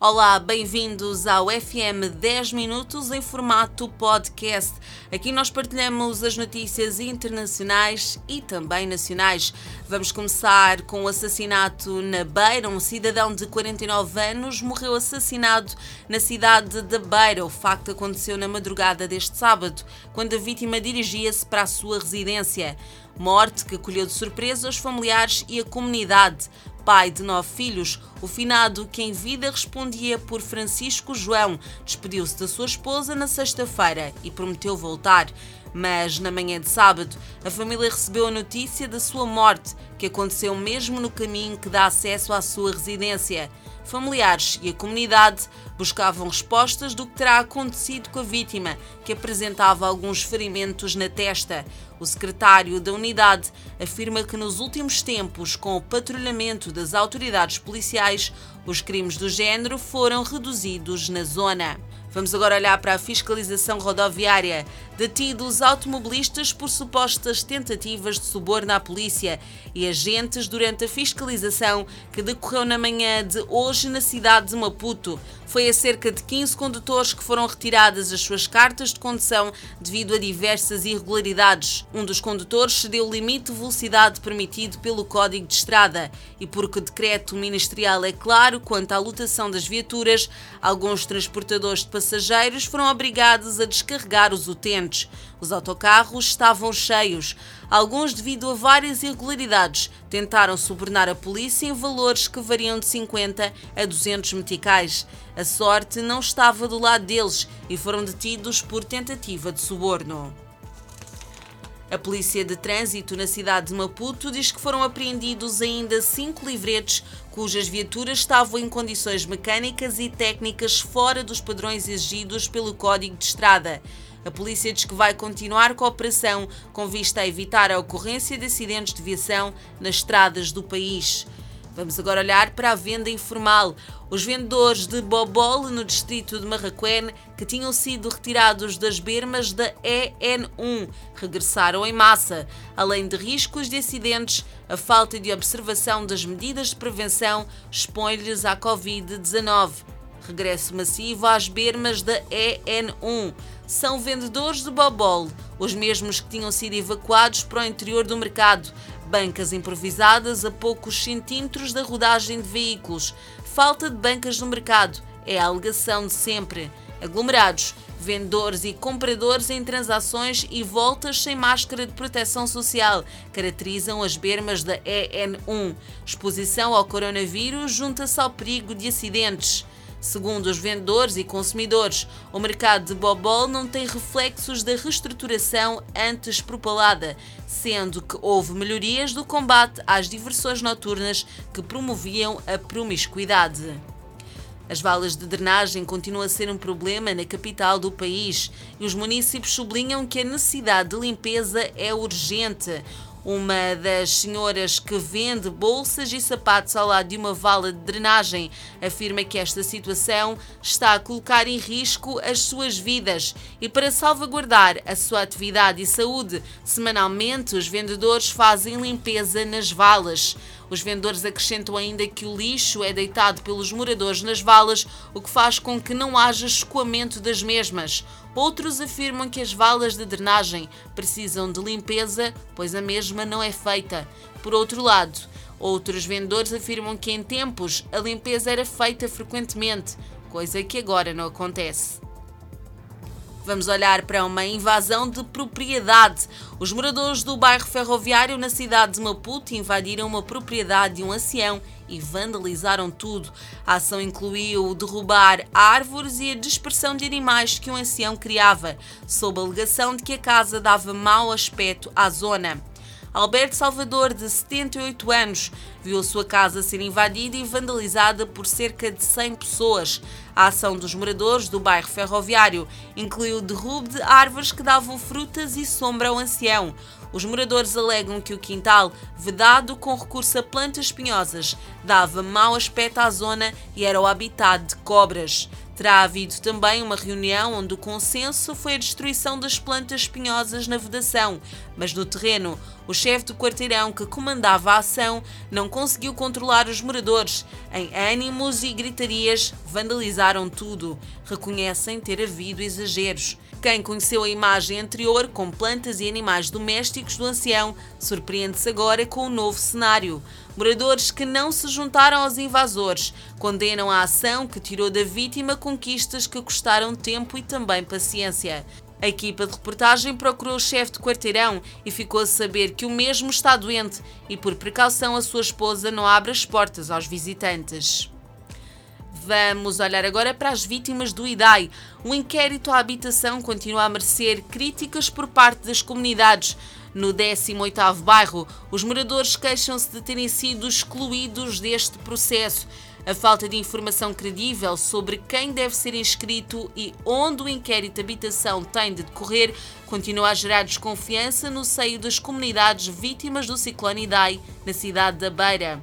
Olá, bem-vindos ao FM 10 Minutos em formato podcast. Aqui nós partilhamos as notícias internacionais e também nacionais. Vamos começar com o assassinato na Beira. Um cidadão de 49 anos morreu assassinado na cidade de Beira. O facto aconteceu na madrugada deste sábado, quando a vítima dirigia-se para a sua residência. Morte que colheu de surpresa os familiares e a comunidade pai de nove filhos, o finado, que em vida respondia por Francisco João, despediu-se da sua esposa na sexta-feira e prometeu voltar. Mas na manhã de sábado, a família recebeu a notícia da sua morte, que aconteceu mesmo no caminho que dá acesso à sua residência. Familiares e a comunidade buscavam respostas do que terá acontecido com a vítima, que apresentava alguns ferimentos na testa. O secretário da unidade afirma que nos últimos tempos, com o patrulhamento das autoridades policiais, os crimes do género foram reduzidos na zona. Vamos agora olhar para a fiscalização rodoviária. Detidos automobilistas por supostas tentativas de suborno à polícia e agentes durante a fiscalização que decorreu na manhã de hoje na cidade de Maputo. Foi a cerca de 15 condutores que foram retiradas as suas cartas de condução devido a diversas irregularidades. Um dos condutores cedeu o limite de velocidade permitido pelo Código de Estrada e porque o decreto ministerial é claro quanto à lotação das viaturas, alguns transportadores de passageiros foram obrigados a descarregar os utentes. Os autocarros estavam cheios. Alguns, devido a várias irregularidades, tentaram subornar a polícia em valores que variam de 50 a 200 meticais. A sorte não estava do lado deles e foram detidos por tentativa de suborno. A Polícia de Trânsito na cidade de Maputo diz que foram apreendidos ainda cinco livretes cujas viaturas estavam em condições mecânicas e técnicas fora dos padrões exigidos pelo Código de Estrada. A polícia diz que vai continuar com a operação com vista a evitar a ocorrência de acidentes de viação nas estradas do país. Vamos agora olhar para a venda informal. Os vendedores de bobole no distrito de Marraquém, que tinham sido retirados das bermas da EN1, regressaram em massa. Além de riscos de acidentes, a falta de observação das medidas de prevenção expõe-lhes à Covid-19. Regresso massivo às bermas da EN1. São vendedores de bobole, os mesmos que tinham sido evacuados para o interior do mercado bancas improvisadas a poucos centímetros da rodagem de veículos, falta de bancas no mercado, é a alegação de sempre. Aglomerados, vendedores e compradores em transações e voltas sem máscara de proteção social caracterizam as bermas da EN1. Exposição ao coronavírus junta-se ao perigo de acidentes. Segundo os vendedores e consumidores, o mercado de bobol não tem reflexos da reestruturação antes propalada, sendo que houve melhorias do combate às diversões noturnas que promoviam a promiscuidade. As valas de drenagem continuam a ser um problema na capital do país e os municípios sublinham que a necessidade de limpeza é urgente. Uma das senhoras que vende bolsas e sapatos ao lado de uma vala de drenagem afirma que esta situação está a colocar em risco as suas vidas e, para salvaguardar a sua atividade e saúde, semanalmente os vendedores fazem limpeza nas valas. Os vendedores acrescentam ainda que o lixo é deitado pelos moradores nas valas, o que faz com que não haja escoamento das mesmas. Outros afirmam que as valas de drenagem precisam de limpeza, pois a mesma não é feita. Por outro lado, outros vendedores afirmam que em tempos a limpeza era feita frequentemente, coisa que agora não acontece. Vamos olhar para uma invasão de propriedade. Os moradores do bairro ferroviário na cidade de Maputo invadiram uma propriedade de um ancião e vandalizaram tudo. A ação incluiu derrubar árvores e a dispersão de animais que um ancião criava, sob a alegação de que a casa dava mau aspecto à zona. Alberto Salvador, de 78 anos, viu a sua casa ser invadida e vandalizada por cerca de 100 pessoas. A ação dos moradores do bairro ferroviário incluiu o derrubo de árvores que davam frutas e sombra ao ancião. Os moradores alegam que o quintal, vedado com recurso a plantas espinhosas, dava mau aspecto à zona e era o habitat de cobras. Terá havido também uma reunião onde o consenso foi a destruição das plantas espinhosas na vedação, mas no terreno, o chefe do quarteirão que comandava a ação não conseguiu controlar os moradores. Em ânimos e gritarias, vandalizaram tudo. Reconhecem ter havido exageros. Quem conheceu a imagem anterior com plantas e animais domésticos do ancião surpreende-se agora com o novo cenário. Moradores que não se juntaram aos invasores condenam a ação que tirou da vítima conquistas que custaram tempo e também paciência. A equipa de reportagem procurou o chefe de quarteirão e ficou a saber que o mesmo está doente e, por precaução, a sua esposa não abre as portas aos visitantes. Vamos olhar agora para as vítimas do IDAI. O inquérito à habitação continua a merecer críticas por parte das comunidades. No 18º bairro, os moradores queixam-se de terem sido excluídos deste processo. A falta de informação credível sobre quem deve ser inscrito e onde o inquérito de habitação tem de decorrer continua a gerar desconfiança no seio das comunidades vítimas do ciclone Idai na cidade da Beira.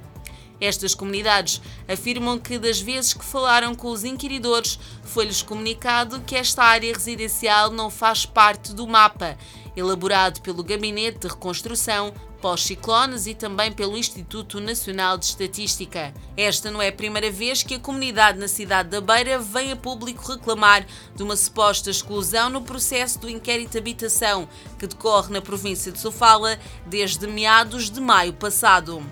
Estas comunidades afirmam que, das vezes que falaram com os inquiridores, foi-lhes comunicado que esta área residencial não faz parte do mapa, elaborado pelo Gabinete de Reconstrução pós-ciclones e também pelo Instituto Nacional de Estatística. Esta não é a primeira vez que a comunidade na cidade da Beira vem a público reclamar de uma suposta exclusão no processo do inquérito de habitação, que decorre na província de Sofala desde meados de maio passado.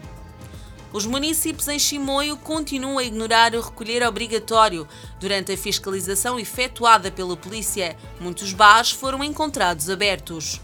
Os municípios em Chimoio continuam a ignorar o recolher obrigatório. Durante a fiscalização efetuada pela polícia, muitos bares foram encontrados abertos.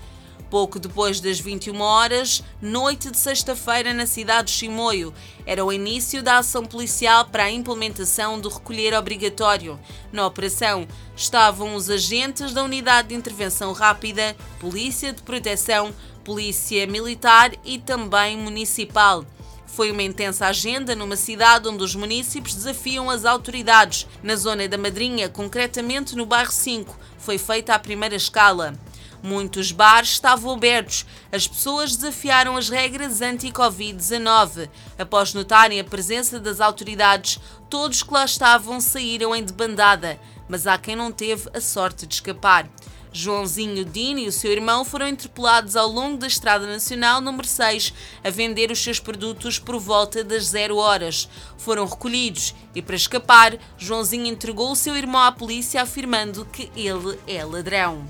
Pouco depois das 21 horas, noite de sexta-feira na cidade de Chimoio, era o início da ação policial para a implementação do recolher obrigatório. Na operação estavam os agentes da Unidade de Intervenção Rápida, Polícia de Proteção, Polícia Militar e também Municipal. Foi uma intensa agenda numa cidade onde os municípios desafiam as autoridades. Na zona da Madrinha, concretamente no bairro 5, foi feita a primeira escala. Muitos bares estavam abertos. As pessoas desafiaram as regras anti-Covid-19. Após notarem a presença das autoridades, todos que lá estavam saíram em debandada, mas há quem não teve a sorte de escapar. Joãozinho Dino e o seu irmão foram interpelados ao longo da Estrada Nacional número 6 a vender os seus produtos por volta das zero horas. Foram recolhidos e, para escapar, Joãozinho entregou o seu irmão à polícia afirmando que ele é ladrão.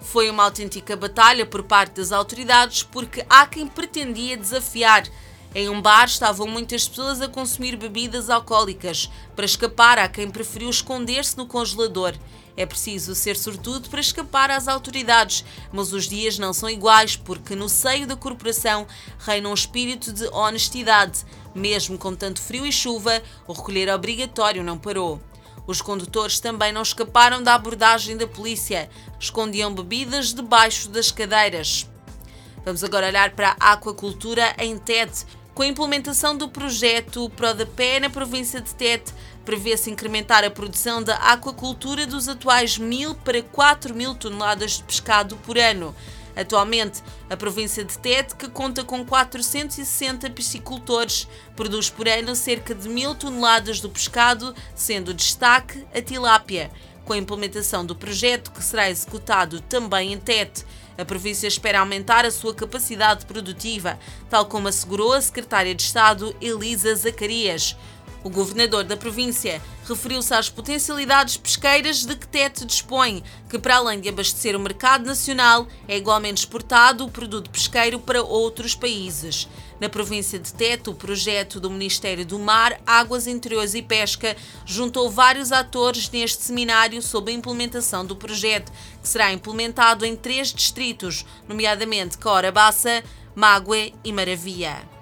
Foi uma autêntica batalha por parte das autoridades porque há quem pretendia desafiar. Em um bar estavam muitas pessoas a consumir bebidas alcoólicas. Para escapar, há quem preferiu esconder-se no congelador. É preciso ser sortudo para escapar às autoridades, mas os dias não são iguais porque no seio da corporação reina um espírito de honestidade. Mesmo com tanto frio e chuva, o recolher obrigatório não parou. Os condutores também não escaparam da abordagem da polícia, escondiam bebidas debaixo das cadeiras. Vamos agora olhar para a aquacultura em Tete. Com a implementação do projeto Prodapé na província de Tete, prevê-se incrementar a produção da aquacultura dos atuais 1.000 para 4.000 toneladas de pescado por ano. Atualmente, a província de Tete, que conta com 460 piscicultores, produz por ano cerca de 1.000 toneladas do pescado, sendo destaque a tilápia. Com a implementação do projeto, que será executado também em Tete, a província espera aumentar a sua capacidade produtiva, tal como assegurou a secretária de Estado Elisa Zacarias. O governador da província referiu-se às potencialidades pesqueiras de que Tete dispõe, que para além de abastecer o mercado nacional, é igualmente exportado o produto pesqueiro para outros países. Na província de Tete, o projeto do Ministério do Mar, Águas Interiores e Pesca juntou vários atores neste seminário sobre a implementação do projeto, que será implementado em três distritos, nomeadamente Corabaça, Mágue e Maravia.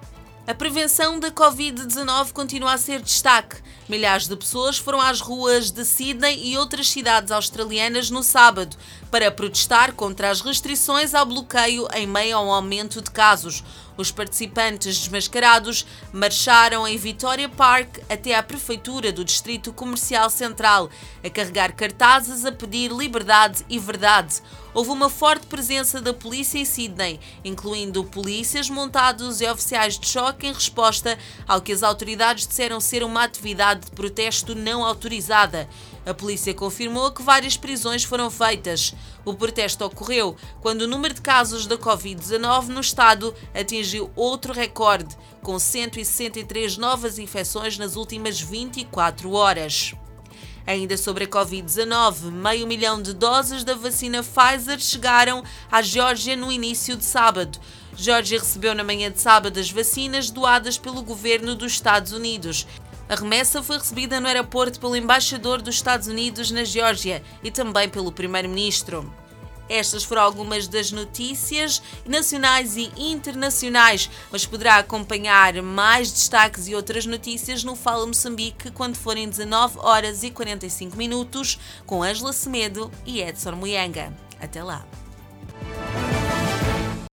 A prevenção da Covid-19 continua a ser destaque. Milhares de pessoas foram às ruas de Sydney e outras cidades australianas no sábado para protestar contra as restrições ao bloqueio em meio a um aumento de casos. Os participantes desmascarados marcharam em Vitória Park até à prefeitura do Distrito Comercial Central, a carregar cartazes a pedir liberdade e verdade. Houve uma forte presença da polícia em Sydney, incluindo polícias montados e oficiais de choque em resposta ao que as autoridades disseram ser uma atividade de protesto não autorizada. A polícia confirmou que várias prisões foram feitas. O protesto ocorreu quando o número de casos da Covid-19 no estado atingiu outro recorde, com 163 novas infecções nas últimas 24 horas. Ainda sobre a Covid-19, meio milhão de doses da vacina Pfizer chegaram à Geórgia no início de sábado. Geórgia recebeu na manhã de sábado as vacinas doadas pelo governo dos Estados Unidos. A remessa foi recebida no aeroporto pelo embaixador dos Estados Unidos na Geórgia e também pelo primeiro-ministro. Estas foram algumas das notícias nacionais e internacionais, mas poderá acompanhar mais destaques e outras notícias no Fala Moçambique quando forem 19 horas e 45 minutos com Ângela Semedo e Edson Muyanga. Até lá!